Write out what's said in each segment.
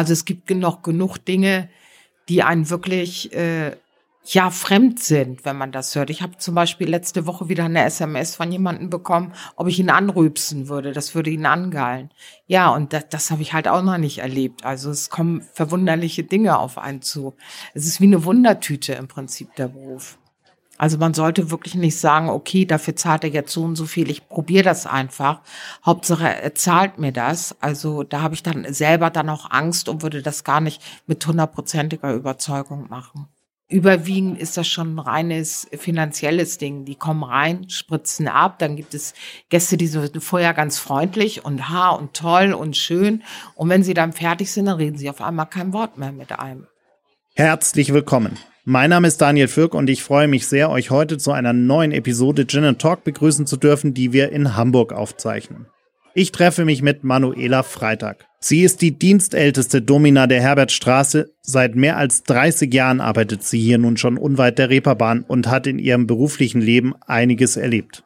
Also es gibt noch genug Dinge, die einen wirklich äh, ja fremd sind, wenn man das hört. Ich habe zum Beispiel letzte Woche wieder eine SMS von jemandem bekommen, ob ich ihn anrübsen würde. Das würde ihn angeilen. Ja, und das, das habe ich halt auch noch nicht erlebt. Also es kommen verwunderliche Dinge auf einen zu. Es ist wie eine Wundertüte im Prinzip der Beruf. Also man sollte wirklich nicht sagen, okay, dafür zahlt er jetzt so und so viel, ich probiere das einfach. Hauptsache, er zahlt mir das. Also da habe ich dann selber dann auch Angst und würde das gar nicht mit hundertprozentiger Überzeugung machen. Überwiegend ist das schon ein reines finanzielles Ding. Die kommen rein, spritzen ab, dann gibt es Gäste, die sind vorher ganz freundlich und ha und toll und schön. Und wenn sie dann fertig sind, dann reden sie auf einmal kein Wort mehr mit einem. Herzlich willkommen. Mein Name ist Daniel Fürk und ich freue mich sehr, euch heute zu einer neuen Episode Gin Talk begrüßen zu dürfen, die wir in Hamburg aufzeichnen. Ich treffe mich mit Manuela Freitag. Sie ist die dienstälteste Domina der Herbertstraße. Seit mehr als 30 Jahren arbeitet sie hier nun schon unweit der Reeperbahn und hat in ihrem beruflichen Leben einiges erlebt.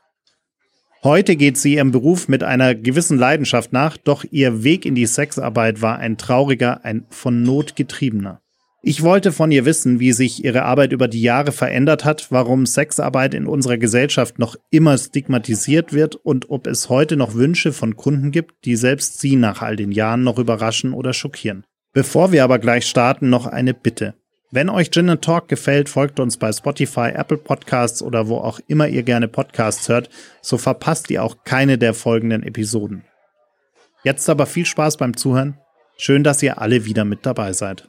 Heute geht sie ihrem Beruf mit einer gewissen Leidenschaft nach, doch ihr Weg in die Sexarbeit war ein trauriger, ein von Not getriebener. Ich wollte von ihr wissen, wie sich ihre Arbeit über die Jahre verändert hat, warum Sexarbeit in unserer Gesellschaft noch immer stigmatisiert wird und ob es heute noch Wünsche von Kunden gibt, die selbst sie nach all den Jahren noch überraschen oder schockieren. Bevor wir aber gleich starten, noch eine Bitte. Wenn euch Gin Talk gefällt, folgt uns bei Spotify, Apple Podcasts oder wo auch immer ihr gerne Podcasts hört, so verpasst ihr auch keine der folgenden Episoden. Jetzt aber viel Spaß beim Zuhören. Schön, dass ihr alle wieder mit dabei seid.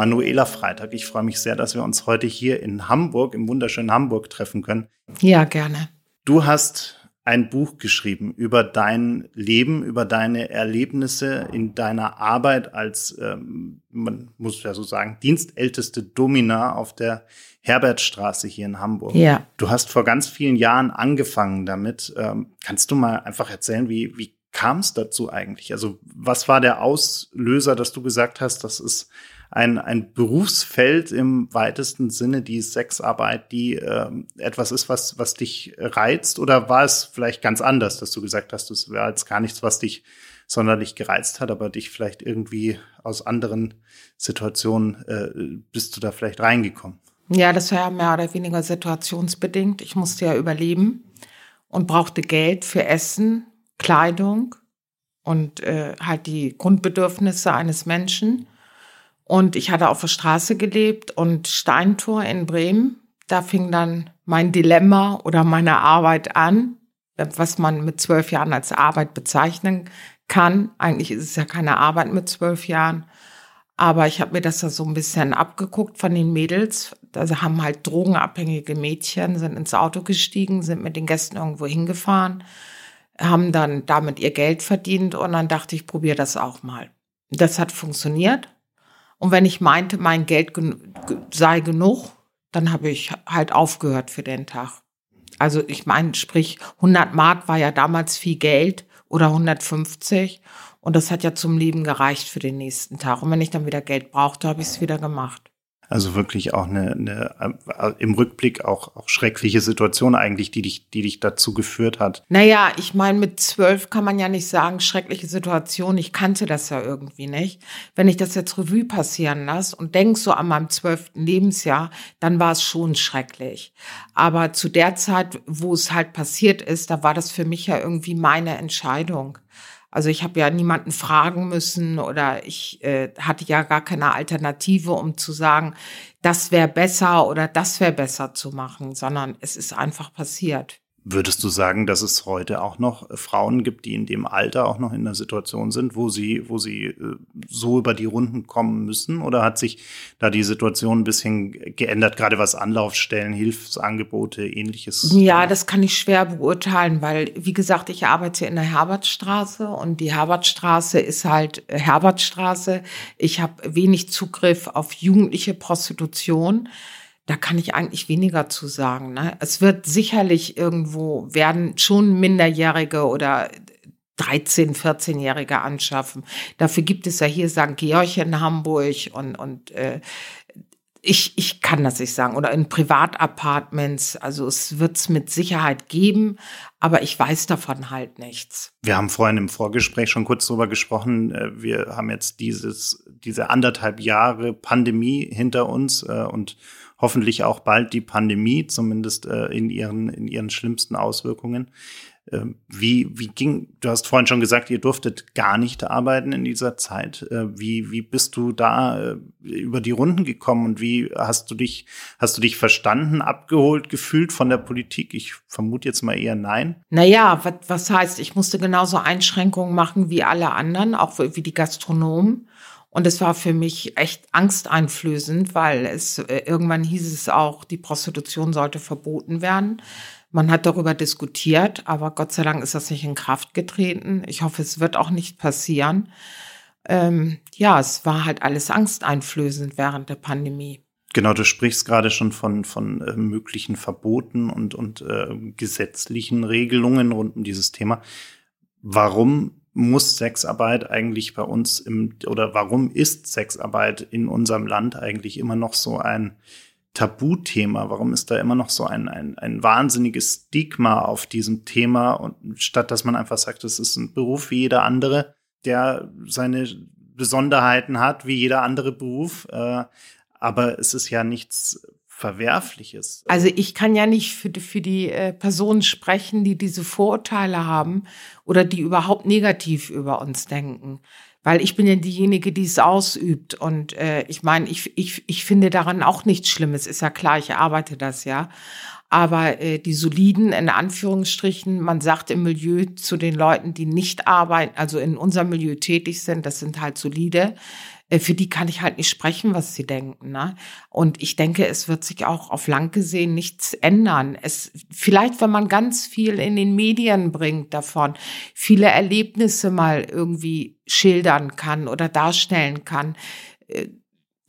Manuela Freitag. Ich freue mich sehr, dass wir uns heute hier in Hamburg, im wunderschönen Hamburg treffen können. Ja, gerne. Du hast ein Buch geschrieben über dein Leben, über deine Erlebnisse in deiner Arbeit als, ähm, man muss ja so sagen, dienstälteste Domina auf der Herbertstraße hier in Hamburg. Ja. Du hast vor ganz vielen Jahren angefangen damit. Ähm, kannst du mal einfach erzählen, wie, wie kam es dazu eigentlich? Also was war der Auslöser, dass du gesagt hast, das ist ein, ein Berufsfeld im weitesten Sinne, die Sexarbeit, die äh, etwas ist, was, was dich reizt? Oder war es vielleicht ganz anders, dass du gesagt hast, es wäre jetzt gar nichts, was dich sonderlich gereizt hat, aber dich vielleicht irgendwie aus anderen Situationen äh, bist du da vielleicht reingekommen? Ja, das war ja mehr oder weniger situationsbedingt. Ich musste ja überleben und brauchte Geld für Essen, Kleidung und äh, halt die Grundbedürfnisse eines Menschen. Und ich hatte auf der Straße gelebt und Steintor in Bremen. Da fing dann mein Dilemma oder meine Arbeit an, was man mit zwölf Jahren als Arbeit bezeichnen kann. Eigentlich ist es ja keine Arbeit mit zwölf Jahren. Aber ich habe mir das da so ein bisschen abgeguckt von den Mädels. Also haben halt drogenabhängige Mädchen, sind ins Auto gestiegen, sind mit den Gästen irgendwo hingefahren, haben dann damit ihr Geld verdient und dann dachte ich, probiere das auch mal. Das hat funktioniert. Und wenn ich meinte, mein Geld gen sei genug, dann habe ich halt aufgehört für den Tag. Also ich meine, sprich 100 Mark war ja damals viel Geld oder 150 und das hat ja zum Leben gereicht für den nächsten Tag. Und wenn ich dann wieder Geld brauchte, habe ich es wieder gemacht. Also wirklich auch eine, eine äh, im Rückblick auch, auch schreckliche Situation eigentlich, die dich, die dich dazu geführt hat. Naja, ich meine, mit zwölf kann man ja nicht sagen, schreckliche Situation. Ich kannte das ja irgendwie nicht. Wenn ich das jetzt Revue passieren lasse und denk so an meinem zwölften Lebensjahr, dann war es schon schrecklich. Aber zu der Zeit, wo es halt passiert ist, da war das für mich ja irgendwie meine Entscheidung. Also ich habe ja niemanden fragen müssen oder ich äh, hatte ja gar keine Alternative, um zu sagen, das wäre besser oder das wäre besser zu machen, sondern es ist einfach passiert. Würdest du sagen, dass es heute auch noch Frauen gibt, die in dem Alter auch noch in der Situation sind, wo sie, wo sie äh, so über die Runden kommen müssen? Oder hat sich da die Situation ein bisschen geändert, gerade was Anlaufstellen, Hilfsangebote, ähnliches? Ja, das kann ich schwer beurteilen, weil, wie gesagt, ich arbeite in der Herbertstraße und die Herbertstraße ist halt Herbertstraße. Ich habe wenig Zugriff auf jugendliche Prostitution da kann ich eigentlich weniger zu sagen. Ne? Es wird sicherlich irgendwo, werden schon Minderjährige oder 13-, 14-Jährige anschaffen. Dafür gibt es ja hier St. Georg in Hamburg und, und äh, ich, ich kann das nicht sagen. Oder in Privatapartments. Also es wird es mit Sicherheit geben, aber ich weiß davon halt nichts. Wir haben vorhin im Vorgespräch schon kurz drüber gesprochen. Äh, wir haben jetzt dieses, diese anderthalb Jahre Pandemie hinter uns äh, und hoffentlich auch bald die Pandemie, zumindest äh, in, ihren, in ihren schlimmsten Auswirkungen. Äh, wie, wie ging, du hast vorhin schon gesagt, ihr durftet gar nicht arbeiten in dieser Zeit. Äh, wie, wie bist du da äh, über die Runden gekommen und wie hast du dich, hast du dich verstanden, abgeholt, gefühlt von der Politik? Ich vermute jetzt mal eher nein. Naja, was, was heißt, ich musste genauso Einschränkungen machen wie alle anderen, auch wie die Gastronomen. Und es war für mich echt angsteinflößend, weil es äh, irgendwann hieß es auch, die Prostitution sollte verboten werden. Man hat darüber diskutiert, aber Gott sei Dank ist das nicht in Kraft getreten. Ich hoffe, es wird auch nicht passieren. Ähm, ja, es war halt alles angsteinflößend während der Pandemie. Genau, du sprichst gerade schon von, von äh, möglichen Verboten und, und äh, gesetzlichen Regelungen rund um dieses Thema. Warum muss Sexarbeit eigentlich bei uns im, oder warum ist Sexarbeit in unserem Land eigentlich immer noch so ein Tabuthema? Warum ist da immer noch so ein, ein, ein wahnsinniges Stigma auf diesem Thema? Und statt dass man einfach sagt, das ist ein Beruf wie jeder andere, der seine Besonderheiten hat, wie jeder andere Beruf. Äh, aber es ist ja nichts Verwerfliches. Also ich kann ja nicht für die, für die äh, Personen sprechen, die diese Vorurteile haben oder die überhaupt negativ über uns denken. Weil ich bin ja diejenige, die es ausübt. Und äh, ich meine, ich, ich, ich finde daran auch nichts Schlimmes. Ist ja klar, ich arbeite das ja. Aber äh, die soliden, in Anführungsstrichen, man sagt im Milieu zu den Leuten, die nicht arbeiten, also in unserem Milieu tätig sind, das sind halt solide, für die kann ich halt nicht sprechen, was sie denken. Ne? Und ich denke, es wird sich auch auf lang gesehen nichts ändern. Es, vielleicht, wenn man ganz viel in den Medien bringt davon, viele Erlebnisse mal irgendwie schildern kann oder darstellen kann, äh,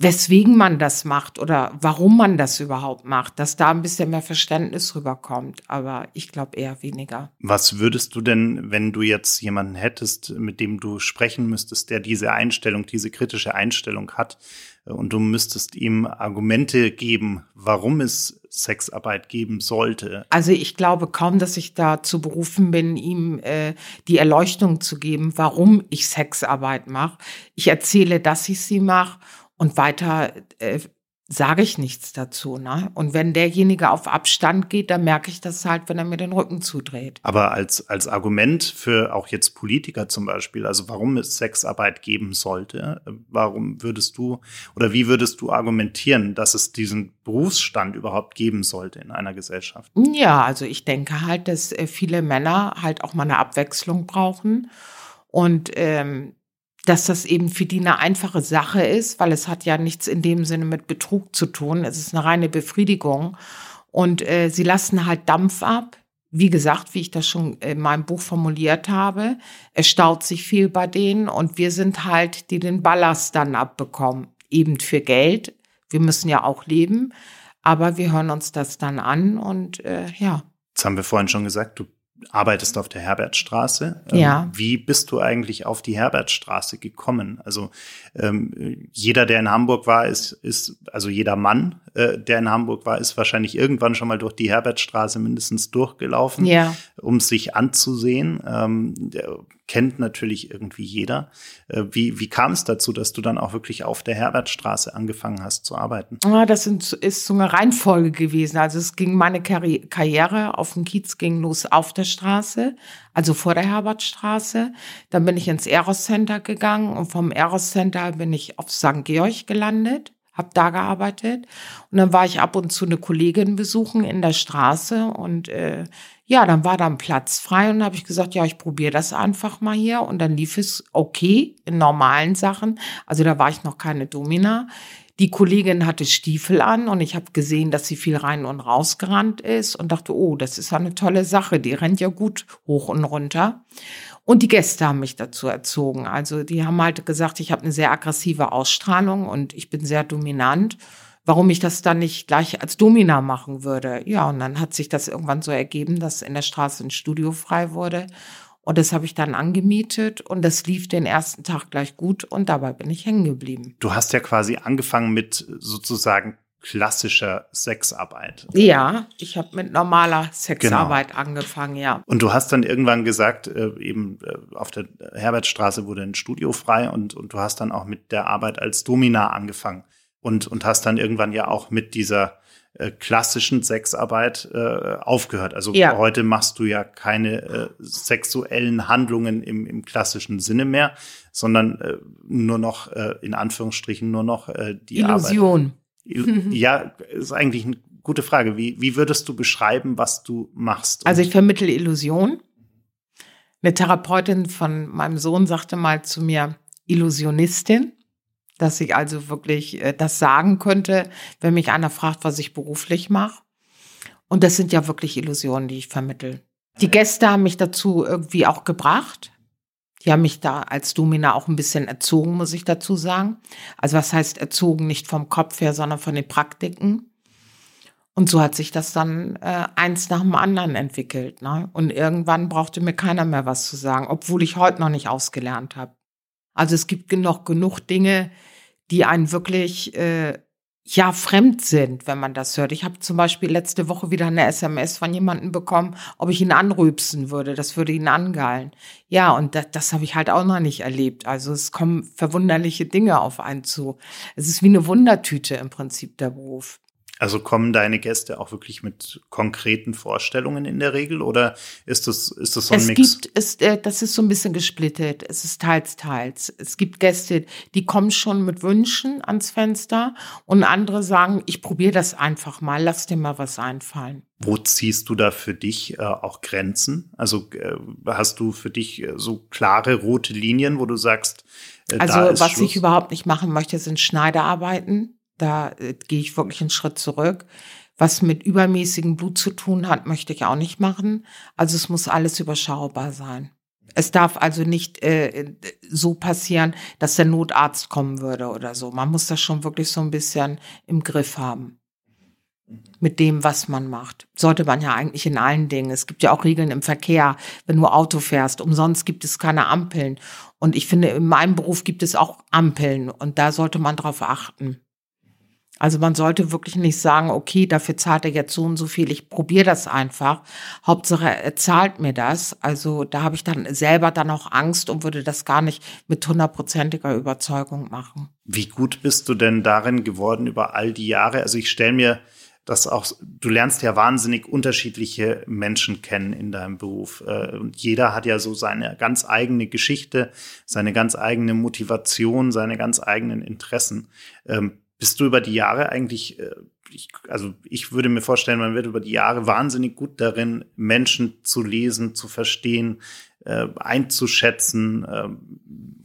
weswegen man das macht oder warum man das überhaupt macht, dass da ein bisschen mehr Verständnis rüberkommt. Aber ich glaube eher weniger. Was würdest du denn, wenn du jetzt jemanden hättest, mit dem du sprechen müsstest, der diese Einstellung, diese kritische Einstellung hat, äh, und du müsstest ihm Argumente geben, warum es Sexarbeit geben sollte? Also ich glaube kaum, dass ich dazu berufen bin, ihm äh, die Erleuchtung zu geben, warum ich Sexarbeit mache. Ich erzähle, dass ich sie mache und weiter äh, sage ich nichts dazu. Ne? Und wenn derjenige auf Abstand geht, dann merke ich das halt, wenn er mir den Rücken zudreht. Aber als, als Argument für auch jetzt Politiker zum Beispiel, also warum es Sexarbeit geben sollte, warum würdest du oder wie würdest du argumentieren, dass es diesen Berufsstand überhaupt geben sollte in einer Gesellschaft? Ja, also ich denke halt, dass äh, viele Männer halt auch mal eine Abwechslung brauchen. Und ähm, dass das eben für die eine einfache Sache ist, weil es hat ja nichts in dem Sinne mit Betrug zu tun. Es ist eine reine Befriedigung. Und äh, sie lassen halt Dampf ab. Wie gesagt, wie ich das schon in meinem Buch formuliert habe, es staut sich viel bei denen und wir sind halt, die den Ballast dann abbekommen. Eben für Geld. Wir müssen ja auch leben, aber wir hören uns das dann an und äh, ja. Das haben wir vorhin schon gesagt, du arbeitest auf der Herbertstraße. Ähm, ja. Wie bist du eigentlich auf die Herbertstraße gekommen? Also ähm, jeder, der in Hamburg war, ist, ist also jeder Mann, äh, der in Hamburg war, ist wahrscheinlich irgendwann schon mal durch die Herbertstraße mindestens durchgelaufen, ja. um sich anzusehen. Ähm, der, kennt natürlich irgendwie jeder. Äh, wie, wie kam es dazu, dass du dann auch wirklich auf der Herbertstraße angefangen hast zu arbeiten? Ja, das sind, ist so eine Reihenfolge gewesen. Also es ging meine Karri Karriere auf dem Kiez ging los auf der Straße, also vor der Herbertstraße. Dann bin ich ins Eros Center gegangen und vom Eros Center bin ich auf St. Georg gelandet habe da gearbeitet und dann war ich ab und zu eine Kollegin besuchen in der Straße und äh, ja, dann war da ein Platz frei und habe ich gesagt, ja, ich probiere das einfach mal hier. Und dann lief es okay in normalen Sachen. Also da war ich noch keine Domina. Die Kollegin hatte Stiefel an und ich habe gesehen, dass sie viel rein und raus gerannt ist und dachte, oh, das ist eine tolle Sache. Die rennt ja gut hoch und runter. Und die Gäste haben mich dazu erzogen. Also die haben halt gesagt, ich habe eine sehr aggressive Ausstrahlung und ich bin sehr dominant warum ich das dann nicht gleich als Domina machen würde. Ja, und dann hat sich das irgendwann so ergeben, dass in der Straße ein Studio frei wurde. Und das habe ich dann angemietet und das lief den ersten Tag gleich gut und dabei bin ich hängen geblieben. Du hast ja quasi angefangen mit sozusagen klassischer Sexarbeit. Ja, ich habe mit normaler Sexarbeit genau. angefangen, ja. Und du hast dann irgendwann gesagt, äh, eben äh, auf der Herbertstraße wurde ein Studio frei und, und du hast dann auch mit der Arbeit als Domina angefangen und, und hast dann irgendwann ja auch mit dieser äh, klassischen Sexarbeit äh, aufgehört. Also ja. heute machst du ja keine äh, sexuellen Handlungen im, im klassischen Sinne mehr, sondern äh, nur noch, äh, in Anführungsstrichen, nur noch äh, die Illusion. Arbeit. Ja, ist eigentlich eine gute Frage. Wie, wie würdest du beschreiben, was du machst? Also ich vermittle Illusion. Eine Therapeutin von meinem Sohn sagte mal zu mir, Illusionistin dass ich also wirklich äh, das sagen könnte, wenn mich einer fragt, was ich beruflich mache. Und das sind ja wirklich Illusionen, die ich vermittel. Die Gäste haben mich dazu irgendwie auch gebracht. Die haben mich da als Domina auch ein bisschen erzogen, muss ich dazu sagen. Also was heißt erzogen? Nicht vom Kopf her, sondern von den Praktiken. Und so hat sich das dann äh, eins nach dem anderen entwickelt. Ne? Und irgendwann brauchte mir keiner mehr was zu sagen, obwohl ich heute noch nicht ausgelernt habe. Also es gibt noch genug Dinge, die einen wirklich äh, ja fremd sind, wenn man das hört. Ich habe zum Beispiel letzte Woche wieder eine SMS von jemandem bekommen, ob ich ihn anrübsen würde. Das würde ihn angeilen. Ja, und das, das habe ich halt auch noch nicht erlebt. Also es kommen verwunderliche Dinge auf einen zu. Es ist wie eine Wundertüte im Prinzip der Beruf. Also kommen deine Gäste auch wirklich mit konkreten Vorstellungen in der Regel oder ist das, ist das so ein es Mix? Gibt, es, äh, das ist so ein bisschen gesplittet. Es ist teils, teils. Es gibt Gäste, die kommen schon mit Wünschen ans Fenster und andere sagen, ich probiere das einfach mal, lass dir mal was einfallen. Wo ziehst du da für dich äh, auch Grenzen? Also äh, hast du für dich äh, so klare rote Linien, wo du sagst, äh, also was Schluss? ich überhaupt nicht machen möchte, sind Schneiderarbeiten da äh, gehe ich wirklich einen Schritt zurück. Was mit übermäßigem Blut zu tun hat, möchte ich auch nicht machen. Also es muss alles überschaubar sein. Es darf also nicht äh, so passieren, dass der Notarzt kommen würde oder so. Man muss das schon wirklich so ein bisschen im Griff haben. Mit dem, was man macht. Sollte man ja eigentlich in allen Dingen. Es gibt ja auch Regeln im Verkehr, wenn du Auto fährst. Umsonst gibt es keine Ampeln. Und ich finde, in meinem Beruf gibt es auch Ampeln. Und da sollte man drauf achten. Also man sollte wirklich nicht sagen, okay, dafür zahlt er jetzt so und so viel, ich probiere das einfach. Hauptsache, er zahlt mir das. Also da habe ich dann selber dann auch Angst und würde das gar nicht mit hundertprozentiger Überzeugung machen. Wie gut bist du denn darin geworden über all die Jahre? Also ich stelle mir das auch, du lernst ja wahnsinnig unterschiedliche Menschen kennen in deinem Beruf. Äh, und jeder hat ja so seine ganz eigene Geschichte, seine ganz eigene Motivation, seine ganz eigenen Interessen. Bist du über die Jahre eigentlich, äh, ich, also ich würde mir vorstellen, man wird über die Jahre wahnsinnig gut darin, Menschen zu lesen, zu verstehen, äh, einzuschätzen äh,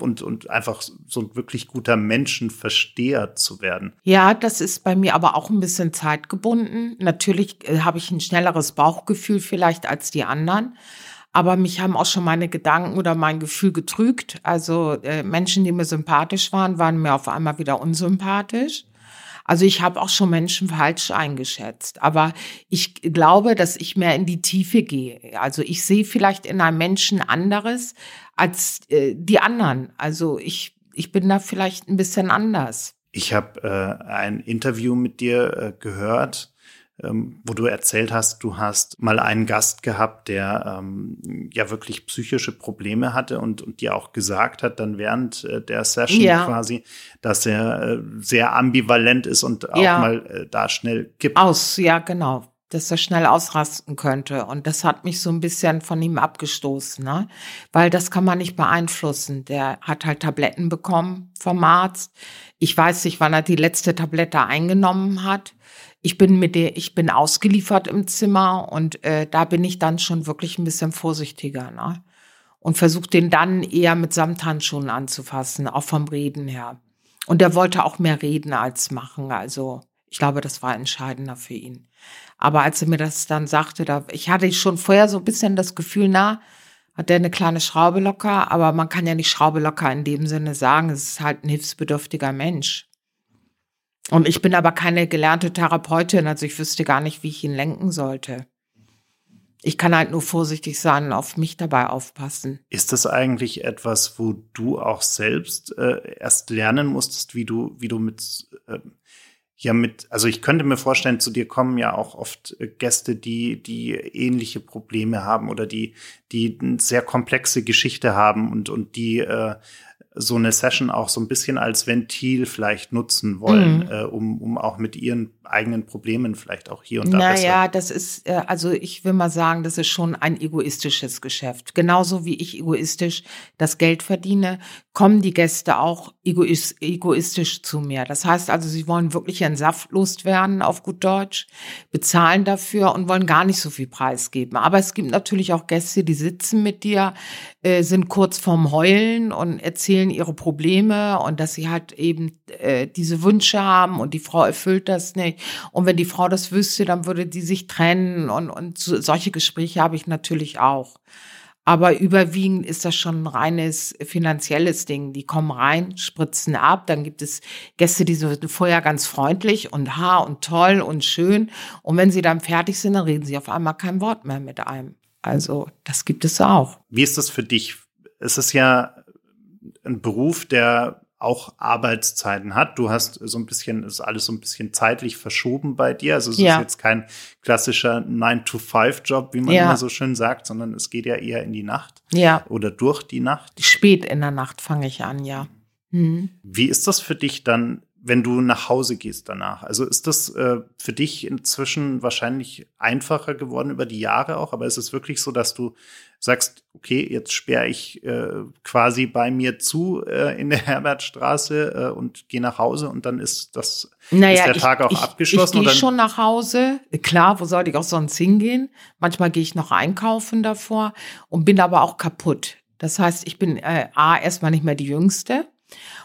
und, und einfach so ein wirklich guter Menschenversteher zu werden. Ja, das ist bei mir aber auch ein bisschen zeitgebunden. Natürlich äh, habe ich ein schnelleres Bauchgefühl vielleicht als die anderen. Aber mich haben auch schon meine Gedanken oder mein Gefühl getrügt. Also äh, Menschen, die mir sympathisch waren, waren mir auf einmal wieder unsympathisch. Also ich habe auch schon Menschen falsch eingeschätzt. Aber ich glaube, dass ich mehr in die Tiefe gehe. Also ich sehe vielleicht in einem Menschen anderes als äh, die anderen. Also ich, ich bin da vielleicht ein bisschen anders. Ich habe äh, ein Interview mit dir äh, gehört ähm, wo du erzählt hast, du hast mal einen Gast gehabt, der ähm, ja wirklich psychische Probleme hatte und, und dir auch gesagt hat, dann während äh, der Session ja. quasi, dass er äh, sehr ambivalent ist und auch ja. mal äh, da schnell kippt. Aus, ja, genau dass er schnell ausrasten könnte. Und das hat mich so ein bisschen von ihm abgestoßen, ne? Weil das kann man nicht beeinflussen. Der hat halt Tabletten bekommen vom Arzt. Ich weiß nicht, wann er die letzte Tablette eingenommen hat. Ich bin mit der, ich bin ausgeliefert im Zimmer und äh, da bin ich dann schon wirklich ein bisschen vorsichtiger, ne? Und versuche den dann eher mit Samthandschuhen anzufassen, auch vom Reden her. Und der wollte auch mehr reden als machen. Also ich glaube, das war entscheidender für ihn. Aber als er mir das dann sagte, da, ich hatte schon vorher so ein bisschen das Gefühl, na, hat der eine kleine Schraube locker, aber man kann ja nicht Schraube locker in dem Sinne sagen, es ist halt ein hilfsbedürftiger Mensch. Und ich bin aber keine gelernte Therapeutin, also ich wüsste gar nicht, wie ich ihn lenken sollte. Ich kann halt nur vorsichtig sein und auf mich dabei aufpassen. Ist das eigentlich etwas, wo du auch selbst äh, erst lernen musstest, wie du, wie du mit, äh, ja mit, also ich könnte mir vorstellen, zu dir kommen ja auch oft äh, Gäste, die, die ähnliche Probleme haben oder die, die eine sehr komplexe Geschichte haben und, und die äh, so eine Session auch so ein bisschen als Ventil vielleicht nutzen wollen, mhm. äh, um, um auch mit ihren eigenen Problemen vielleicht auch hier und da naja, besser. Naja, das ist, äh, also ich will mal sagen, das ist schon ein egoistisches Geschäft. Genauso wie ich egoistisch das Geld verdiene, kommen die Gäste auch egoist, egoistisch zu mir. Das heißt also, sie wollen wirklich ihren Saft loswerden, auf gut Deutsch, bezahlen dafür und wollen gar nicht so viel Preis geben. Aber es gibt natürlich auch Gäste, die sitzen mit dir, äh, sind kurz vorm Heulen und erzählen ihre Probleme und dass sie halt eben äh, diese Wünsche haben und die Frau erfüllt das nicht und wenn die Frau das wüsste, dann würde die sich trennen. Und, und so, solche Gespräche habe ich natürlich auch. Aber überwiegend ist das schon ein reines finanzielles Ding. Die kommen rein, spritzen ab. Dann gibt es Gäste, die sind vorher ganz freundlich und ha und toll und schön. Und wenn sie dann fertig sind, dann reden sie auf einmal kein Wort mehr mit einem. Also das gibt es auch. Wie ist das für dich? Es ist ja ein Beruf, der auch Arbeitszeiten hat. Du hast so ein bisschen, ist alles so ein bisschen zeitlich verschoben bei dir. Also es ja. ist jetzt kein klassischer 9-to-5-Job, wie man ja. immer so schön sagt, sondern es geht ja eher in die Nacht. Ja. Oder durch die Nacht. Spät in der Nacht fange ich an, ja. Mhm. Wie ist das für dich dann wenn du nach Hause gehst danach. Also ist das äh, für dich inzwischen wahrscheinlich einfacher geworden über die Jahre auch, aber ist es wirklich so, dass du sagst, okay, jetzt sperre ich äh, quasi bei mir zu äh, in der Herbertstraße äh, und gehe nach Hause und dann ist das naja, ist der Tag auch ich, abgeschlossen? Ich gehe schon nach Hause. Klar, wo sollte ich auch sonst hingehen? Manchmal gehe ich noch einkaufen davor und bin aber auch kaputt. Das heißt, ich bin äh, A, erstmal nicht mehr die Jüngste.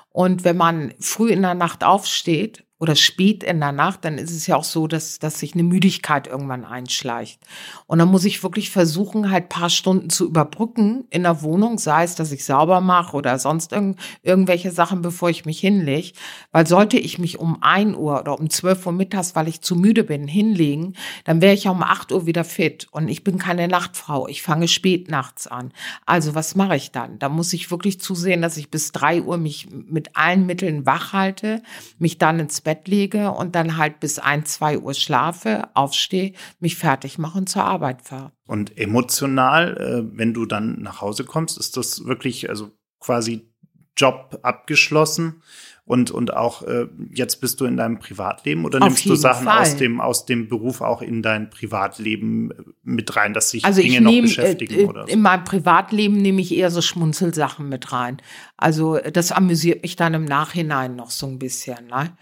Und wenn man früh in der Nacht aufsteht oder spät in der Nacht, dann ist es ja auch so, dass, dass sich eine Müdigkeit irgendwann einschleicht. Und dann muss ich wirklich versuchen, halt paar Stunden zu überbrücken in der Wohnung, sei es, dass ich sauber mache oder sonst irgend, irgendwelche Sachen, bevor ich mich hinlege. Weil sollte ich mich um ein Uhr oder um zwölf Uhr mittags, weil ich zu müde bin, hinlegen, dann wäre ich ja um acht Uhr wieder fit. Und ich bin keine Nachtfrau. Ich fange spät nachts an. Also was mache ich dann? Da muss ich wirklich zusehen, dass ich bis drei Uhr mich mit allen Mitteln wach halte, mich dann ins Bett Bett lege und dann halt bis ein, zwei Uhr schlafe, aufstehe, mich fertig mache und zur Arbeit fahre. Und emotional, äh, wenn du dann nach Hause kommst, ist das wirklich, also quasi Job abgeschlossen? Und, und auch äh, jetzt bist du in deinem Privatleben oder nimmst du Sachen aus dem, aus dem Beruf auch in dein Privatleben äh, mit rein, dass sich also Dinge nehm, noch beschäftigen? Äh, oder so? In meinem Privatleben nehme ich eher so Schmunzelsachen mit rein. Also das amüsiert mich dann im Nachhinein noch so ein bisschen. Ne?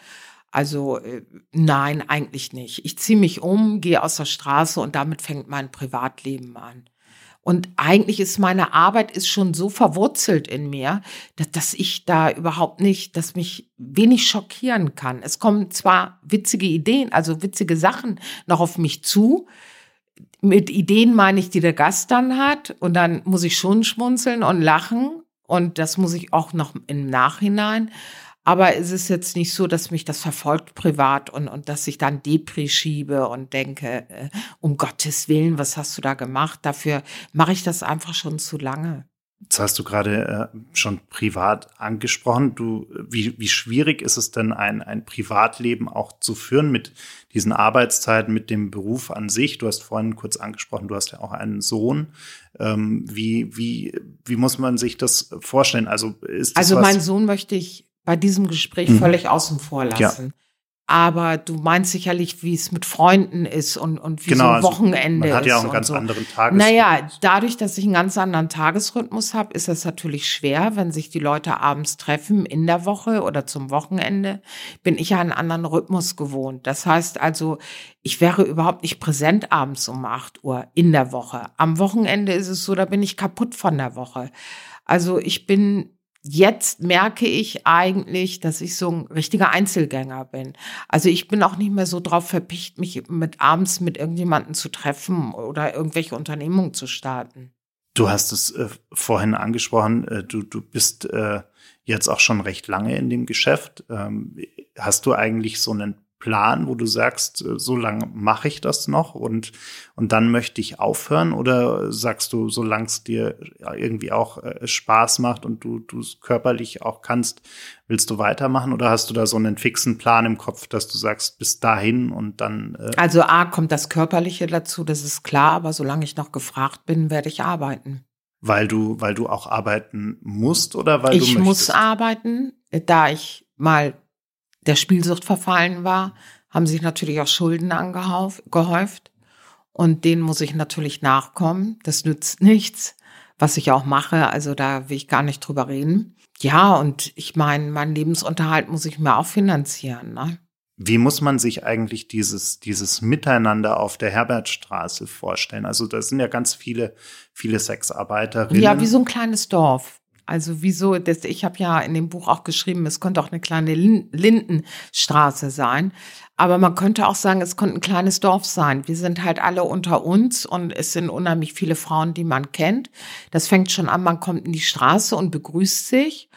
Also äh, nein, eigentlich nicht. Ich ziehe mich um, gehe aus der Straße und damit fängt mein Privatleben an. Und eigentlich ist meine Arbeit ist schon so verwurzelt in mir, dass, dass ich da überhaupt nicht, dass mich wenig schockieren kann. Es kommen zwar witzige Ideen, also witzige Sachen noch auf mich zu. Mit Ideen meine ich, die der Gast dann hat. Und dann muss ich schon schmunzeln und lachen. Und das muss ich auch noch im Nachhinein. Aber es ist jetzt nicht so, dass mich das verfolgt privat und, und dass ich dann Depri schiebe und denke, äh, um Gottes Willen, was hast du da gemacht? Dafür mache ich das einfach schon zu lange. Das hast du gerade äh, schon privat angesprochen. Du, wie, wie schwierig ist es denn, ein, ein Privatleben auch zu führen mit diesen Arbeitszeiten, mit dem Beruf an sich? Du hast vorhin kurz angesprochen, du hast ja auch einen Sohn. Ähm, wie, wie, wie muss man sich das vorstellen? Also, ist das also mein Sohn möchte ich bei diesem Gespräch mhm. völlig außen vor lassen. Ja. aber du meinst sicherlich, wie es mit Freunden ist und, und wie genau, so ein also Wochenende ist. Man hat ja auch einen ganz so. anderen Tagesrhythmus. Naja, dadurch, dass ich einen ganz anderen Tagesrhythmus habe, ist es natürlich schwer, wenn sich die Leute abends treffen in der Woche oder zum Wochenende, bin ich ja einen anderen Rhythmus gewohnt. Das heißt also, ich wäre überhaupt nicht präsent abends um acht Uhr in der Woche. Am Wochenende ist es so, da bin ich kaputt von der Woche. Also ich bin jetzt merke ich eigentlich, dass ich so ein richtiger Einzelgänger bin. Also ich bin auch nicht mehr so drauf verpicht, mich mit abends mit irgendjemanden zu treffen oder irgendwelche Unternehmungen zu starten. Du hast es äh, vorhin angesprochen, äh, du, du bist äh, jetzt auch schon recht lange in dem Geschäft. Ähm, hast du eigentlich so einen Plan, wo du sagst, äh, so lange mache ich das noch und, und dann möchte ich aufhören? Oder sagst du, solange es dir irgendwie auch äh, Spaß macht und du es körperlich auch kannst, willst du weitermachen? Oder hast du da so einen fixen Plan im Kopf, dass du sagst, bis dahin und dann. Äh also A kommt das Körperliche dazu, das ist klar, aber solange ich noch gefragt bin, werde ich arbeiten. Weil du, weil du auch arbeiten musst oder weil ich du Ich muss arbeiten, da ich mal der Spielsucht verfallen war, haben sich natürlich auch Schulden angehäuft. Und denen muss ich natürlich nachkommen. Das nützt nichts, was ich auch mache. Also da will ich gar nicht drüber reden. Ja, und ich meine, meinen Lebensunterhalt muss ich mir auch finanzieren. Ne? Wie muss man sich eigentlich dieses, dieses Miteinander auf der Herbertstraße vorstellen? Also da sind ja ganz viele, viele Sexarbeiterinnen. Ja, wie so ein kleines Dorf. Also wieso, das, ich habe ja in dem Buch auch geschrieben, es könnte auch eine kleine Lindenstraße sein. Aber man könnte auch sagen, es könnte ein kleines Dorf sein. Wir sind halt alle unter uns und es sind unheimlich viele Frauen, die man kennt. Das fängt schon an, man kommt in die Straße und begrüßt sich.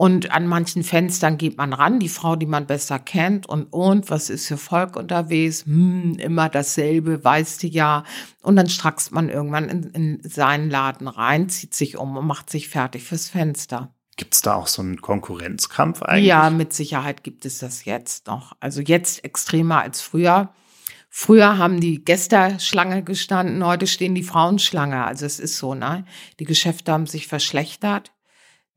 Und an manchen Fenstern geht man ran, die Frau, die man besser kennt. Und, und, was ist für Volk unterwegs? Hm, immer dasselbe, weißt du ja. Und dann strackst man irgendwann in, in seinen Laden rein, zieht sich um und macht sich fertig fürs Fenster. Gibt es da auch so einen Konkurrenzkampf eigentlich? Ja, mit Sicherheit gibt es das jetzt noch. Also jetzt extremer als früher. Früher haben die Gäste Schlange gestanden, heute stehen die Frauen Schlange. Also es ist so, ne? Die Geschäfte haben sich verschlechtert.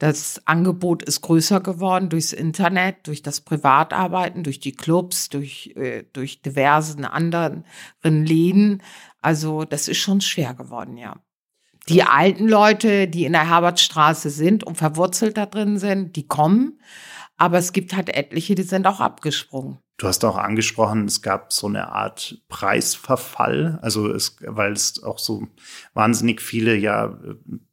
Das Angebot ist größer geworden durchs Internet, durch das Privatarbeiten, durch die Clubs, durch, äh, durch diversen anderen Läden. Also das ist schon schwer geworden, ja. Die alten Leute, die in der Herbertstraße sind und verwurzelt da drin sind, die kommen. Aber es gibt halt etliche, die sind auch abgesprungen. Du hast auch angesprochen, es gab so eine Art Preisverfall, also es, weil es auch so wahnsinnig viele, ja,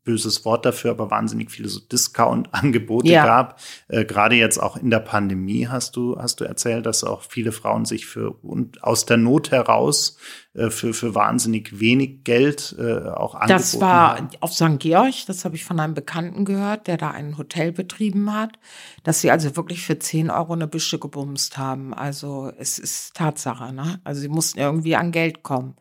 böses Wort dafür, aber wahnsinnig viele so Discount-Angebote ja. gab. Äh, Gerade jetzt auch in der Pandemie hast du, hast du erzählt, dass auch viele Frauen sich für und aus der Not heraus äh, für, für wahnsinnig wenig Geld äh, auch angeboten Das war haben. auf St. Georg, das habe ich von einem Bekannten gehört, der da ein Hotel betrieben hat, dass sie also wirklich für 10 Euro eine Büsche gebumst haben. Also es ist Tatsache, ne? Also sie mussten irgendwie an Geld kommen.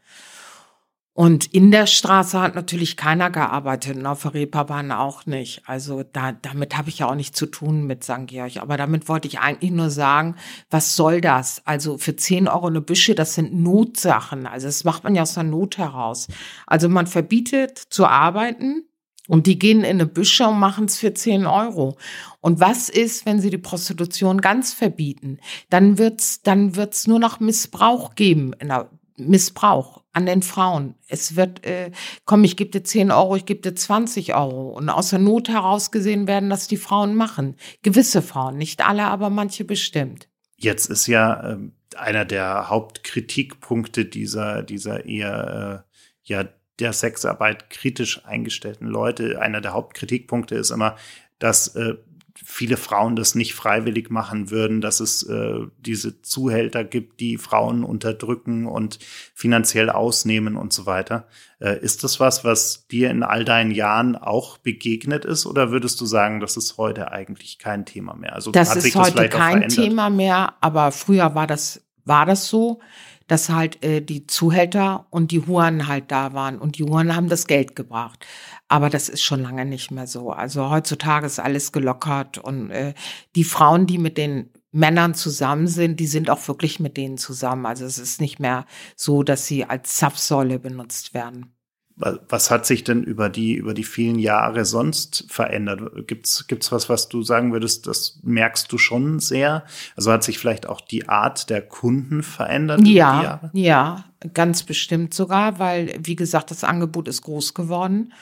Und in der Straße hat natürlich keiner gearbeitet und auf der Reeperbahn auch nicht. Also da, damit habe ich ja auch nichts zu tun mit St. Georg. Aber damit wollte ich eigentlich nur sagen, was soll das? Also für 10 Euro eine Büsche, das sind Notsachen. Also das macht man ja aus der Not heraus. Also man verbietet zu arbeiten und die gehen in eine Büsche und machen es für 10 Euro. Und was ist, wenn sie die Prostitution ganz verbieten? Dann wird's, dann wird's nur noch Missbrauch geben der Missbrauch an den Frauen. Es wird, äh, komm, ich gebe dir 10 Euro, ich gebe dir 20 Euro. Und aus der Not heraus gesehen werden das die Frauen machen. Gewisse Frauen, nicht alle, aber manche bestimmt. Jetzt ist ja äh, einer der Hauptkritikpunkte dieser, dieser eher, äh, ja, der Sexarbeit kritisch eingestellten Leute. Einer der Hauptkritikpunkte ist immer, dass äh, viele Frauen das nicht freiwillig machen würden, dass es äh, diese Zuhälter gibt, die Frauen unterdrücken und finanziell ausnehmen und so weiter. Äh, ist das was, was dir in all deinen Jahren auch begegnet ist oder würdest du sagen, das ist heute eigentlich kein Thema mehr? Also das ist heute kein Thema mehr, aber früher war das war das so, dass halt äh, die Zuhälter und die Huren halt da waren und die Huren haben das Geld gebracht. Aber das ist schon lange nicht mehr so. Also heutzutage ist alles gelockert und äh, die Frauen, die mit den Männern zusammen sind, die sind auch wirklich mit denen zusammen. Also es ist nicht mehr so, dass sie als Zapfsäule benutzt werden. Was hat sich denn über die, über die vielen Jahre sonst verändert? Gibt's, gibt's was, was du sagen würdest, das merkst du schon sehr? Also hat sich vielleicht auch die Art der Kunden verändert? Ja, ja, ganz bestimmt sogar, weil, wie gesagt, das Angebot ist groß geworden.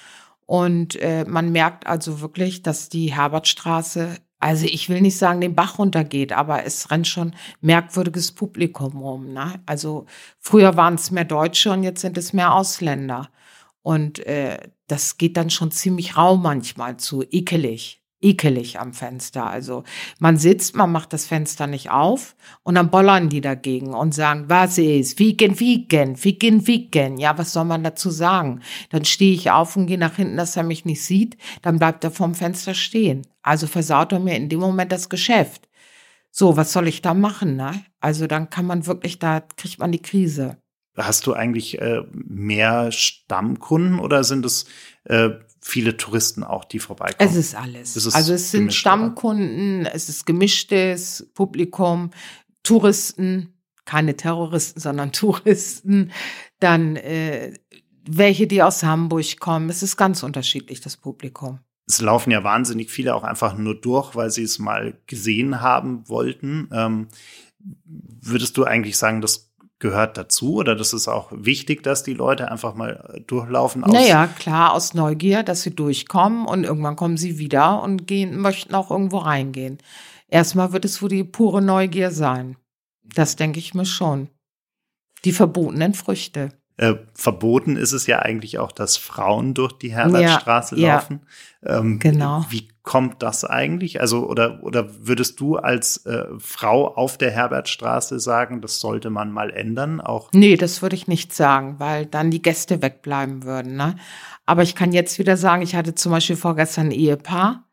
Und äh, man merkt also wirklich, dass die Herbertstraße, also ich will nicht sagen, den Bach runtergeht, aber es rennt schon merkwürdiges Publikum rum. Ne? Also früher waren es mehr Deutsche und jetzt sind es mehr Ausländer. Und äh, das geht dann schon ziemlich rau manchmal zu, ekelig, ekelig am Fenster. Also man sitzt, man macht das Fenster nicht auf und dann bollern die dagegen und sagen, was ist, vegan, vegan, vegan, vegan. Ja, was soll man dazu sagen? Dann stehe ich auf und gehe nach hinten, dass er mich nicht sieht, dann bleibt er vorm Fenster stehen. Also versaut er mir in dem Moment das Geschäft. So, was soll ich da machen? Ne? Also dann kann man wirklich, da kriegt man die Krise. Hast du eigentlich äh, mehr Stammkunden oder sind es äh, viele Touristen auch, die vorbeikommen? Es ist alles. Es ist also es sind Stammkunden, oder? es ist gemischtes Publikum, Touristen, keine Terroristen, sondern Touristen, dann äh, welche, die aus Hamburg kommen. Es ist ganz unterschiedlich, das Publikum. Es laufen ja wahnsinnig viele auch einfach nur durch, weil sie es mal gesehen haben wollten. Ähm, würdest du eigentlich sagen, das gehört dazu oder das ist auch wichtig, dass die Leute einfach mal durchlaufen? Aus naja, klar, aus Neugier, dass sie durchkommen und irgendwann kommen sie wieder und gehen, möchten auch irgendwo reingehen. Erstmal wird es wohl die pure Neugier sein. Das denke ich mir schon. Die verbotenen Früchte. Äh, verboten ist es ja eigentlich auch, dass Frauen durch die Herbertstraße ja, laufen. Ja, ähm, genau. Wie kommt das eigentlich? Also, oder, oder würdest du als äh, Frau auf der Herbertstraße sagen, das sollte man mal ändern? Auch? Nee, das würde ich nicht sagen, weil dann die Gäste wegbleiben würden. Ne? Aber ich kann jetzt wieder sagen, ich hatte zum Beispiel vorgestern ein Ehepaar,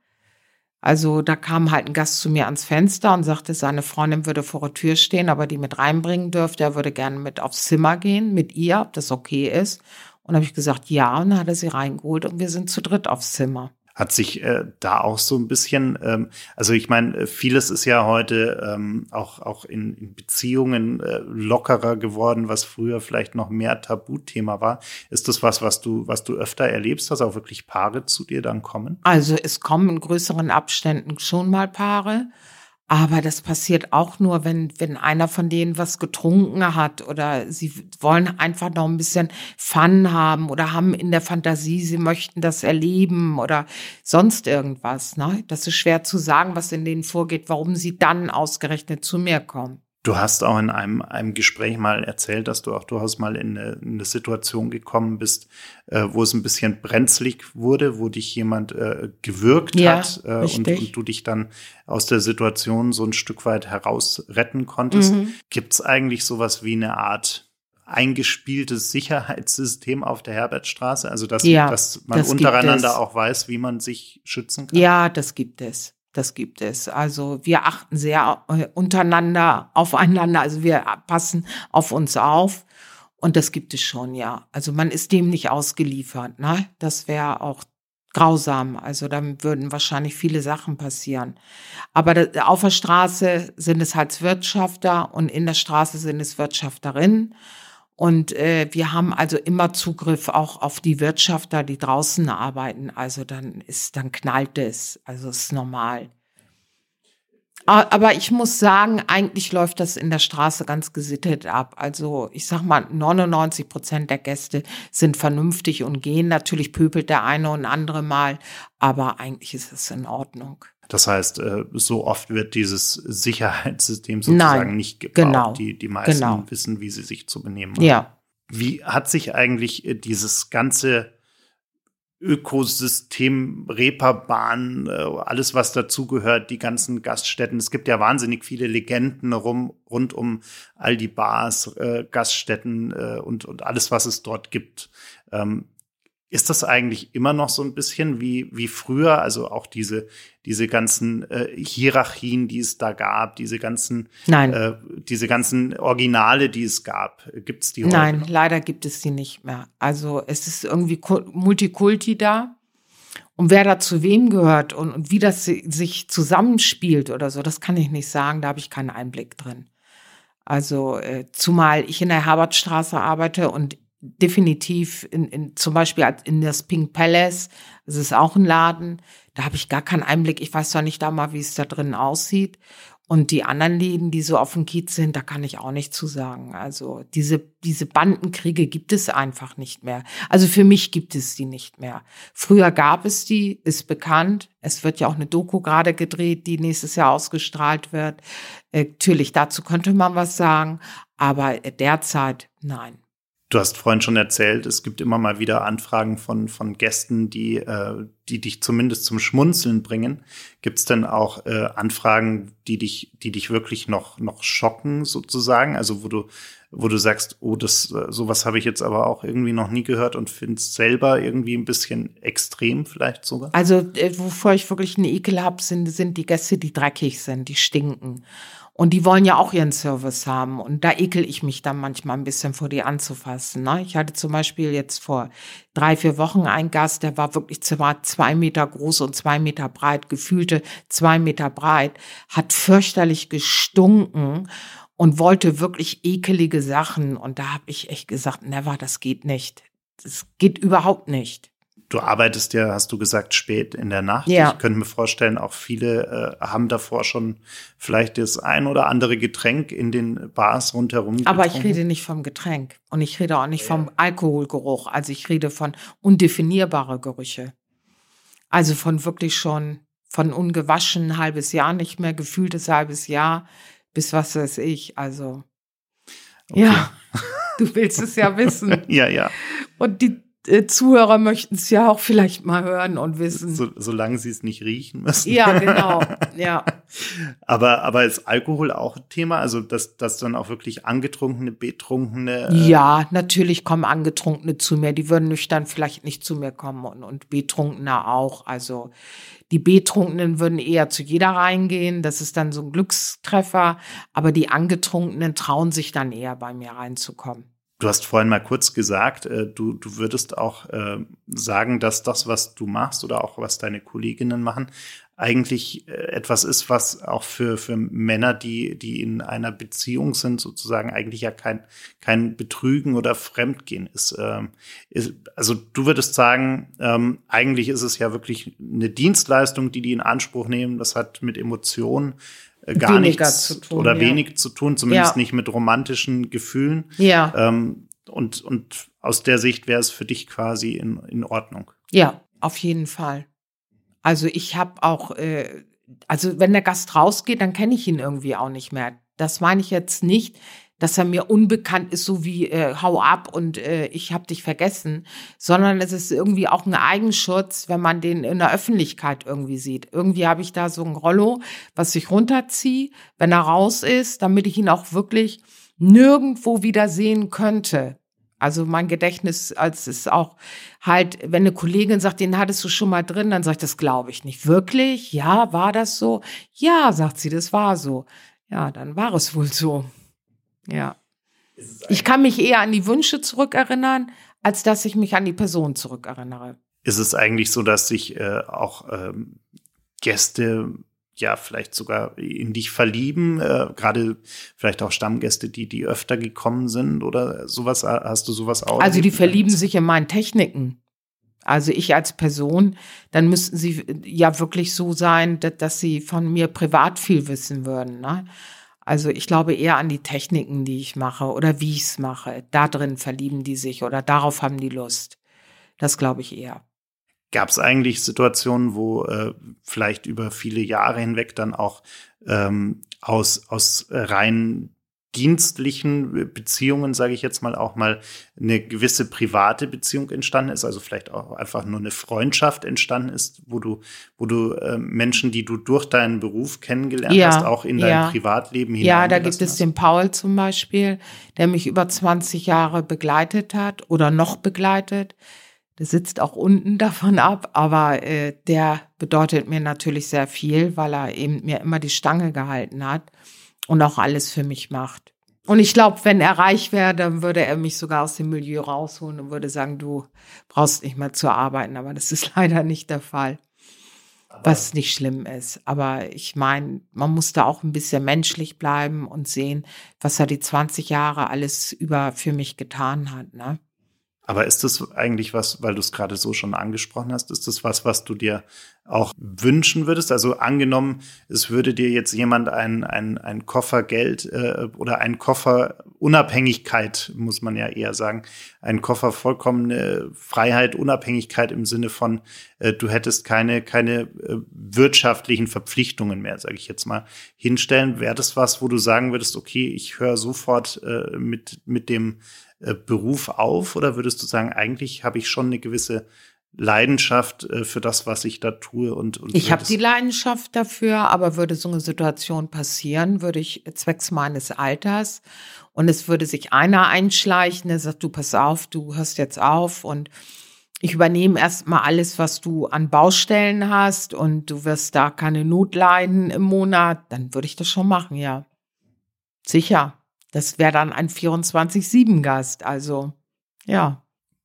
also da kam halt ein Gast zu mir ans Fenster und sagte, seine Freundin würde vor der Tür stehen, aber die mit reinbringen dürfte. Er würde gerne mit aufs Zimmer gehen mit ihr, ob das okay ist. Und habe ich gesagt, ja, und dann hat er sie reingeholt und wir sind zu dritt aufs Zimmer. Hat sich äh, da auch so ein bisschen, ähm, also ich meine, äh, vieles ist ja heute ähm, auch, auch in, in Beziehungen äh, lockerer geworden, was früher vielleicht noch mehr Tabuthema war. Ist das was, was du, was du öfter erlebst, dass auch wirklich Paare zu dir dann kommen? Also es kommen in größeren Abständen schon mal Paare. Aber das passiert auch nur, wenn, wenn einer von denen was getrunken hat oder sie wollen einfach noch ein bisschen Fun haben oder haben in der Fantasie, sie möchten das erleben oder sonst irgendwas. Ne? Das ist schwer zu sagen, was in denen vorgeht, warum sie dann ausgerechnet zu mir kommen. Du hast auch in einem, einem Gespräch mal erzählt, dass du auch durchaus mal in eine, in eine Situation gekommen bist, äh, wo es ein bisschen brenzlig wurde, wo dich jemand äh, gewürgt ja, hat äh, und, und, du dich dann aus der Situation so ein Stück weit heraus retten konntest. Mhm. Gibt es eigentlich sowas wie eine Art eingespieltes Sicherheitssystem auf der Herbertstraße? Also dass, ja, dass man das untereinander auch weiß, wie man sich schützen kann? Ja, das gibt es. Das gibt es. Also wir achten sehr äh, untereinander, aufeinander. Also wir passen auf uns auf. Und das gibt es schon, ja. Also man ist dem nicht ausgeliefert. Ne? Das wäre auch grausam. Also dann würden wahrscheinlich viele Sachen passieren. Aber auf der Straße sind es halt Wirtschafter und in der Straße sind es Wirtschafterinnen. Und äh, wir haben also immer Zugriff auch auf die Wirtschafter, die draußen arbeiten. Also dann ist, dann knallt es. Also ist normal. Aber ich muss sagen, eigentlich läuft das in der Straße ganz gesittet ab. Also ich sag mal, 99 Prozent der Gäste sind vernünftig und gehen. Natürlich pöbelt der eine und andere mal, aber eigentlich ist es in Ordnung. Das heißt, äh, so oft wird dieses Sicherheitssystem sozusagen Nein, nicht gebraucht. Genau, die, die meisten genau. wissen, wie sie sich zu benehmen haben. Ja. Wie hat sich eigentlich äh, dieses ganze Ökosystem, Reeperbahn, äh, alles was dazugehört, die ganzen Gaststätten. Es gibt ja wahnsinnig viele Legenden rum, rund um all die Bars, Gaststätten und, und alles, was es dort gibt. Ist das eigentlich immer noch so ein bisschen wie, wie früher? Also auch diese, diese ganzen äh, Hierarchien, die es da gab, diese ganzen, Nein. Äh, diese ganzen Originale, die es gab. Gibt es die heute? Nein, noch? leider gibt es die nicht mehr. Also es ist irgendwie Multikulti da. Und wer da zu wem gehört und, und wie das sich zusammenspielt oder so, das kann ich nicht sagen, da habe ich keinen Einblick drin. Also äh, zumal ich in der Herbertstraße arbeite und definitiv in, in zum Beispiel in das Pink Palace, das ist auch ein Laden, da habe ich gar keinen Einblick. Ich weiß zwar nicht da mal, wie es da drin aussieht. Und die anderen Läden, die so auf dem Kiez sind, da kann ich auch nicht zu sagen. Also diese, diese Bandenkriege gibt es einfach nicht mehr. Also für mich gibt es die nicht mehr. Früher gab es die, ist bekannt. Es wird ja auch eine Doku gerade gedreht, die nächstes Jahr ausgestrahlt wird. Äh, natürlich, dazu könnte man was sagen, aber derzeit nein. Du hast vorhin schon erzählt, es gibt immer mal wieder Anfragen von, von Gästen, die, äh, die dich zumindest zum Schmunzeln bringen. Gibt es denn auch äh, Anfragen, die dich, die dich wirklich noch, noch schocken, sozusagen? Also wo du, wo du sagst, oh, das, äh, sowas habe ich jetzt aber auch irgendwie noch nie gehört und finde es selber irgendwie ein bisschen extrem, vielleicht sogar? Also, äh, wovor ich wirklich einen Ekel habe, sind, sind die Gäste, die dreckig sind, die stinken. Und die wollen ja auch ihren Service haben. Und da ekel ich mich dann manchmal ein bisschen vor die anzufassen. Ne? Ich hatte zum Beispiel jetzt vor drei, vier Wochen einen Gast, der war wirklich zwar zwei Meter groß und zwei Meter breit, gefühlte zwei Meter breit, hat fürchterlich gestunken und wollte wirklich ekelige Sachen. Und da habe ich echt gesagt, never, das geht nicht. Das geht überhaupt nicht. Du arbeitest ja, hast du gesagt, spät in der Nacht. Ja. Ich könnte mir vorstellen, auch viele äh, haben davor schon vielleicht das ein oder andere Getränk in den Bars rundherum. Aber ich rede nicht vom Getränk und ich rede auch nicht vom Alkoholgeruch. Also ich rede von undefinierbare Gerüche. Also von wirklich schon von ungewaschen ein halbes Jahr nicht mehr, gefühltes halbes Jahr bis was weiß ich. Also okay. ja, du willst es ja wissen. ja, ja. Und die Zuhörer möchten es ja auch vielleicht mal hören und wissen. So, solange sie es nicht riechen müssen. Ja, genau. Ja. aber, aber ist Alkohol auch ein Thema? Also, dass, dass dann auch wirklich angetrunkene, betrunkene. Äh ja, natürlich kommen Angetrunkene zu mir. Die würden nüchtern vielleicht nicht zu mir kommen und, und Betrunkene auch. Also, die Betrunkenen würden eher zu jeder reingehen. Das ist dann so ein Glückstreffer. Aber die Angetrunkenen trauen sich dann eher bei mir reinzukommen. Du hast vorhin mal kurz gesagt, äh, du, du würdest auch äh, sagen, dass das, was du machst oder auch was deine Kolleginnen machen, eigentlich äh, etwas ist, was auch für, für Männer, die, die in einer Beziehung sind, sozusagen eigentlich ja kein, kein Betrügen oder Fremdgehen ist. Ähm, ist also du würdest sagen, ähm, eigentlich ist es ja wirklich eine Dienstleistung, die die in Anspruch nehmen. Das hat mit Emotionen gar Weniger nichts tun, oder ja. wenig zu tun, zumindest ja. nicht mit romantischen Gefühlen. Ja. Ähm, und, und aus der Sicht wäre es für dich quasi in, in Ordnung. Ja, auf jeden Fall. Also ich habe auch, äh, also wenn der Gast rausgeht, dann kenne ich ihn irgendwie auch nicht mehr. Das meine ich jetzt nicht dass er mir unbekannt ist, so wie äh, hau ab und äh, ich habe dich vergessen, sondern es ist irgendwie auch ein Eigenschutz, wenn man den in der Öffentlichkeit irgendwie sieht. Irgendwie habe ich da so ein Rollo, was ich runterziehe, wenn er raus ist, damit ich ihn auch wirklich nirgendwo wieder sehen könnte. Also mein Gedächtnis als ist auch halt, wenn eine Kollegin sagt, den hattest du schon mal drin, dann sage ich, das glaube ich nicht. Wirklich? Ja, war das so? Ja, sagt sie, das war so. Ja, dann war es wohl so. Ja. Ich kann mich eher an die Wünsche zurückerinnern, als dass ich mich an die Person zurückerinnere. Ist es eigentlich so, dass sich äh, auch ähm, Gäste ja vielleicht sogar in dich verlieben, äh, gerade vielleicht auch Stammgäste, die die öfter gekommen sind oder sowas? Hast du sowas auch? Also die verlieben sich in meinen Techniken. Also ich als Person, dann müssten sie ja wirklich so sein, dass, dass sie von mir privat viel wissen würden. Ne? Also ich glaube eher an die Techniken, die ich mache oder wie ich es mache. Da drin verlieben die sich oder darauf haben die Lust. Das glaube ich eher. Gab es eigentlich Situationen, wo äh, vielleicht über viele Jahre hinweg dann auch ähm, aus, aus rein dienstlichen Beziehungen, sage ich jetzt mal, auch mal eine gewisse private Beziehung entstanden ist, also vielleicht auch einfach nur eine Freundschaft entstanden ist, wo du, wo du äh, Menschen, die du durch deinen Beruf kennengelernt ja, hast, auch in dein ja. Privatleben hinein. Ja, da gibt es hast. den Paul zum Beispiel, der mich über 20 Jahre begleitet hat oder noch begleitet. Der sitzt auch unten davon ab, aber äh, der bedeutet mir natürlich sehr viel, weil er eben mir immer die Stange gehalten hat und auch alles für mich macht. Und ich glaube, wenn er reich wäre, dann würde er mich sogar aus dem Milieu rausholen und würde sagen, du brauchst nicht mehr zu arbeiten. Aber das ist leider nicht der Fall. was nicht schlimm ist. Aber ich meine, man muss da auch ein bisschen menschlich bleiben und sehen, was er die 20 Jahre alles über für mich getan hat. Ne? Aber ist das eigentlich was, weil du es gerade so schon angesprochen hast, ist das was, was du dir auch wünschen würdest? Also angenommen, es würde dir jetzt jemand ein, ein, ein Koffer Geld äh, oder ein Koffer Unabhängigkeit, muss man ja eher sagen, ein Koffer vollkommene Freiheit, Unabhängigkeit im Sinne von, äh, du hättest keine, keine äh, wirtschaftlichen Verpflichtungen mehr, sage ich jetzt mal, hinstellen. Wäre das was, wo du sagen würdest, okay, ich höre sofort äh, mit, mit dem äh, Beruf auf oder würdest du sagen, eigentlich habe ich schon eine gewisse Leidenschaft äh, für das, was ich da tue und, und ich habe die Leidenschaft dafür, aber würde so eine Situation passieren, würde ich zwecks meines Alters und es würde sich einer einschleichen, der sagt, du pass auf, du hörst jetzt auf und ich übernehme erstmal alles, was du an Baustellen hast und du wirst da keine Not leiden im Monat, dann würde ich das schon machen, ja. Sicher. Das wäre dann ein 24-7-Gast. Also, ja.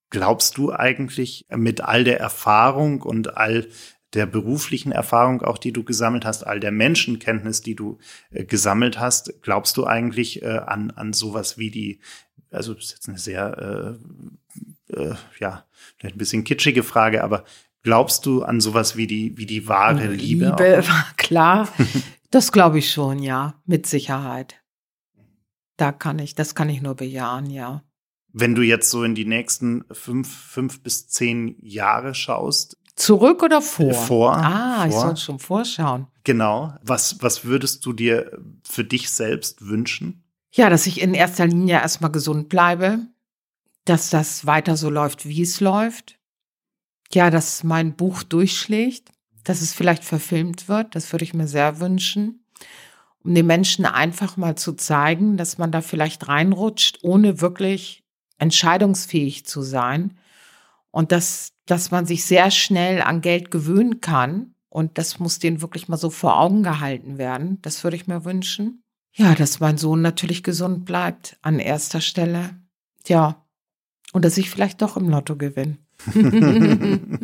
Glaubst du eigentlich mit all der Erfahrung und all der beruflichen Erfahrung, auch die du gesammelt hast, all der Menschenkenntnis, die du äh, gesammelt hast, glaubst du eigentlich äh, an, an sowas wie die, also das ist jetzt eine sehr, äh, äh, ja, vielleicht ein bisschen kitschige Frage, aber glaubst du an sowas wie die, wie die wahre Liebe? Liebe, klar. das glaube ich schon, ja, mit Sicherheit. Da kann ich, das kann ich nur bejahen, ja. Wenn du jetzt so in die nächsten fünf, fünf bis zehn Jahre schaust. Zurück oder vor? Vor. Ah, vor. ich soll schon vorschauen. Genau. Was, was würdest du dir für dich selbst wünschen? Ja, dass ich in erster Linie erstmal gesund bleibe, dass das weiter so läuft, wie es läuft. Ja, dass mein Buch durchschlägt, dass es vielleicht verfilmt wird, das würde ich mir sehr wünschen um den Menschen einfach mal zu zeigen, dass man da vielleicht reinrutscht, ohne wirklich entscheidungsfähig zu sein und dass, dass man sich sehr schnell an Geld gewöhnen kann. Und das muss denen wirklich mal so vor Augen gehalten werden. Das würde ich mir wünschen. Ja, dass mein Sohn natürlich gesund bleibt an erster Stelle. Ja. Und dass ich vielleicht doch im Lotto gewinne.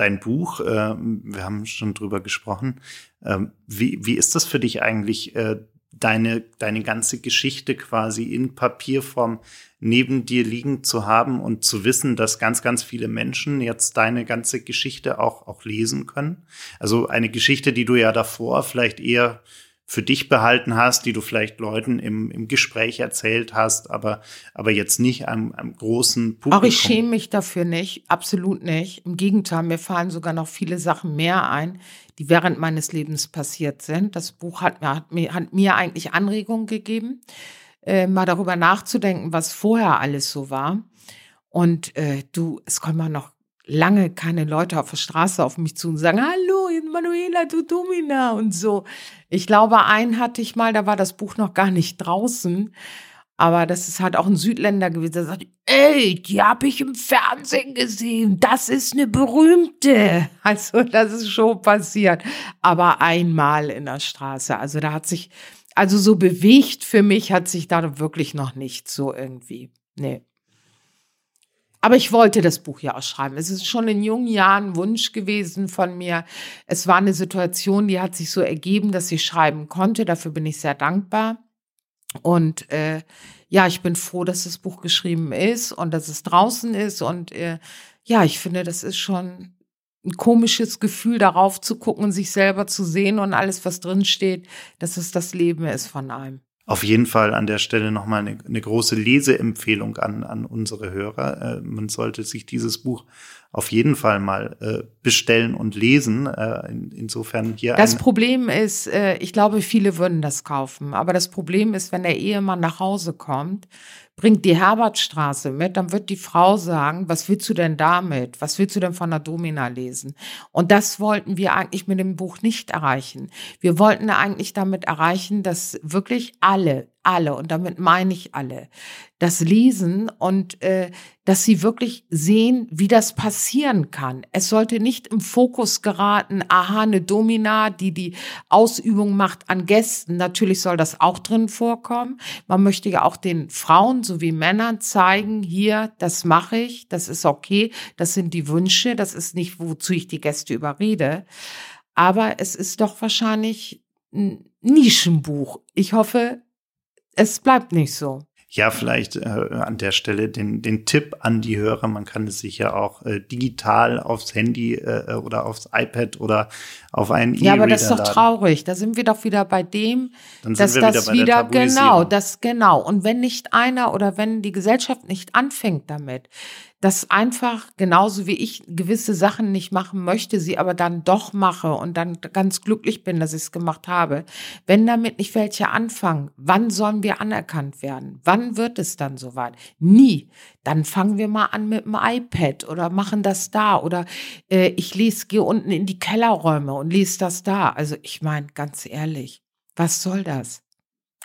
dein Buch, äh, wir haben schon drüber gesprochen. Ähm, wie, wie ist das für dich eigentlich, äh, deine, deine ganze Geschichte quasi in Papierform neben dir liegen zu haben und zu wissen, dass ganz, ganz viele Menschen jetzt deine ganze Geschichte auch, auch lesen können? Also eine Geschichte, die du ja davor vielleicht eher für dich behalten hast, die du vielleicht Leuten im, im Gespräch erzählt hast, aber, aber jetzt nicht am, am großen Publikum. Auch ich schäme mich dafür nicht, absolut nicht. Im Gegenteil, mir fallen sogar noch viele Sachen mehr ein, die während meines Lebens passiert sind. Das Buch hat, hat, mir, hat mir eigentlich Anregungen gegeben, äh, mal darüber nachzudenken, was vorher alles so war. Und äh, du, es kommen mal noch lange keine Leute auf der Straße auf mich zu und sagen, hallo, Manuela, du Domina und so. Ich glaube, einen hatte ich mal, da war das Buch noch gar nicht draußen. Aber das ist halt auch ein Südländer gewesen, der sagt, ey, die habe ich im Fernsehen gesehen. Das ist eine berühmte. Also, das ist schon passiert. Aber einmal in der Straße. Also, da hat sich, also so bewegt für mich hat sich da wirklich noch nicht so irgendwie. Nee. Aber ich wollte das Buch ja auch schreiben. Es ist schon in jungen Jahren ein Wunsch gewesen von mir. Es war eine Situation, die hat sich so ergeben, dass ich schreiben konnte. Dafür bin ich sehr dankbar. Und äh, ja, ich bin froh, dass das Buch geschrieben ist und dass es draußen ist. Und äh, ja, ich finde, das ist schon ein komisches Gefühl, darauf zu gucken sich selber zu sehen und alles, was drin steht, dass es das Leben ist von einem auf jeden Fall an der Stelle nochmal eine, eine große Leseempfehlung an, an unsere Hörer. Äh, man sollte sich dieses Buch auf jeden Fall mal äh, bestellen und lesen. Äh, in, insofern hier. Das Problem ist, äh, ich glaube, viele würden das kaufen. Aber das Problem ist, wenn der Ehemann nach Hause kommt, bringt die Herbertstraße mit, dann wird die Frau sagen, was willst du denn damit? Was willst du denn von der Domina lesen? Und das wollten wir eigentlich mit dem Buch nicht erreichen. Wir wollten eigentlich damit erreichen, dass wirklich alle, alle, und damit meine ich alle, das lesen und äh, dass sie wirklich sehen, wie das passieren kann. Es sollte nicht im Fokus geraten, aha, eine Domina, die die Ausübung macht an Gästen. Natürlich soll das auch drin vorkommen. Man möchte ja auch den Frauen sowie Männern zeigen, hier, das mache ich, das ist okay, das sind die Wünsche, das ist nicht, wozu ich die Gäste überrede. Aber es ist doch wahrscheinlich ein Nischenbuch. Ich hoffe, es bleibt nicht so. ja, vielleicht äh, an der Stelle den, den Tipp an die Hörer. Man kann es sich ja auch äh, digital aufs Handy äh, oder aufs iPad oder auf einen Ja, aber das ist doch traurig. Da sind wir doch wieder bei dem, dass das wieder wieder, genau, das genau. Und wenn nicht einer oder wenn die Gesellschaft nicht anfängt damit, dass einfach genauso wie ich gewisse Sachen nicht machen möchte, sie aber dann doch mache und dann ganz glücklich bin, dass ich es gemacht habe. Wenn damit nicht welche anfangen, wann sollen wir anerkannt werden? Wann wird es dann soweit? Nie. Dann fangen wir mal an mit dem iPad oder machen das da oder äh, ich lese, gehe unten in die Kellerräume und lese das da. Also ich meine, ganz ehrlich, was soll das?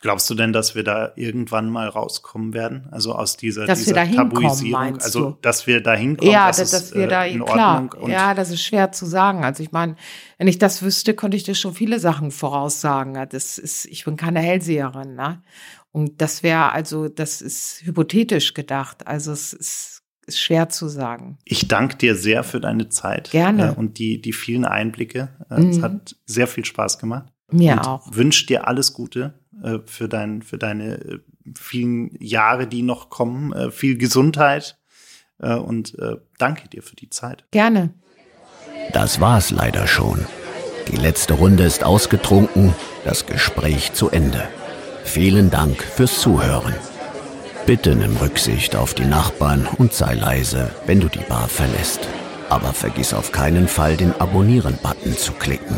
Glaubst du denn, dass wir da irgendwann mal rauskommen werden? Also aus dieser, Dass dieser Tabuisierung? Also, du? dass wir da hinkommen, Ja, dass, dass, wir äh, da, in klar, Ordnung und ja, das ist schwer zu sagen. Also ich meine, wenn ich das wüsste, könnte ich dir schon viele Sachen voraussagen. Das ist, ich bin keine Hellseherin, ne? Und das wäre also, das ist hypothetisch gedacht. Also es ist, ist schwer zu sagen. Ich danke dir sehr für deine Zeit. Gerne. Äh, und die, die vielen Einblicke. Äh, Mhm. Es hat sehr viel Spaß gemacht. Mir und auch. Wünsche dir alles Gute äh, für, dein, für deine äh, vielen Jahre, die noch kommen. Äh, viel Gesundheit. Äh, und äh, danke dir für die Zeit. Gerne. Das war's leider schon. Die letzte Runde ist ausgetrunken, das Gespräch zu Ende. Vielen Dank fürs Zuhören. Bitte nimm Rücksicht auf die Nachbarn und sei leise, wenn du die Bar verlässt. Aber vergiss auf keinen Fall, den Abonnieren-Button zu klicken.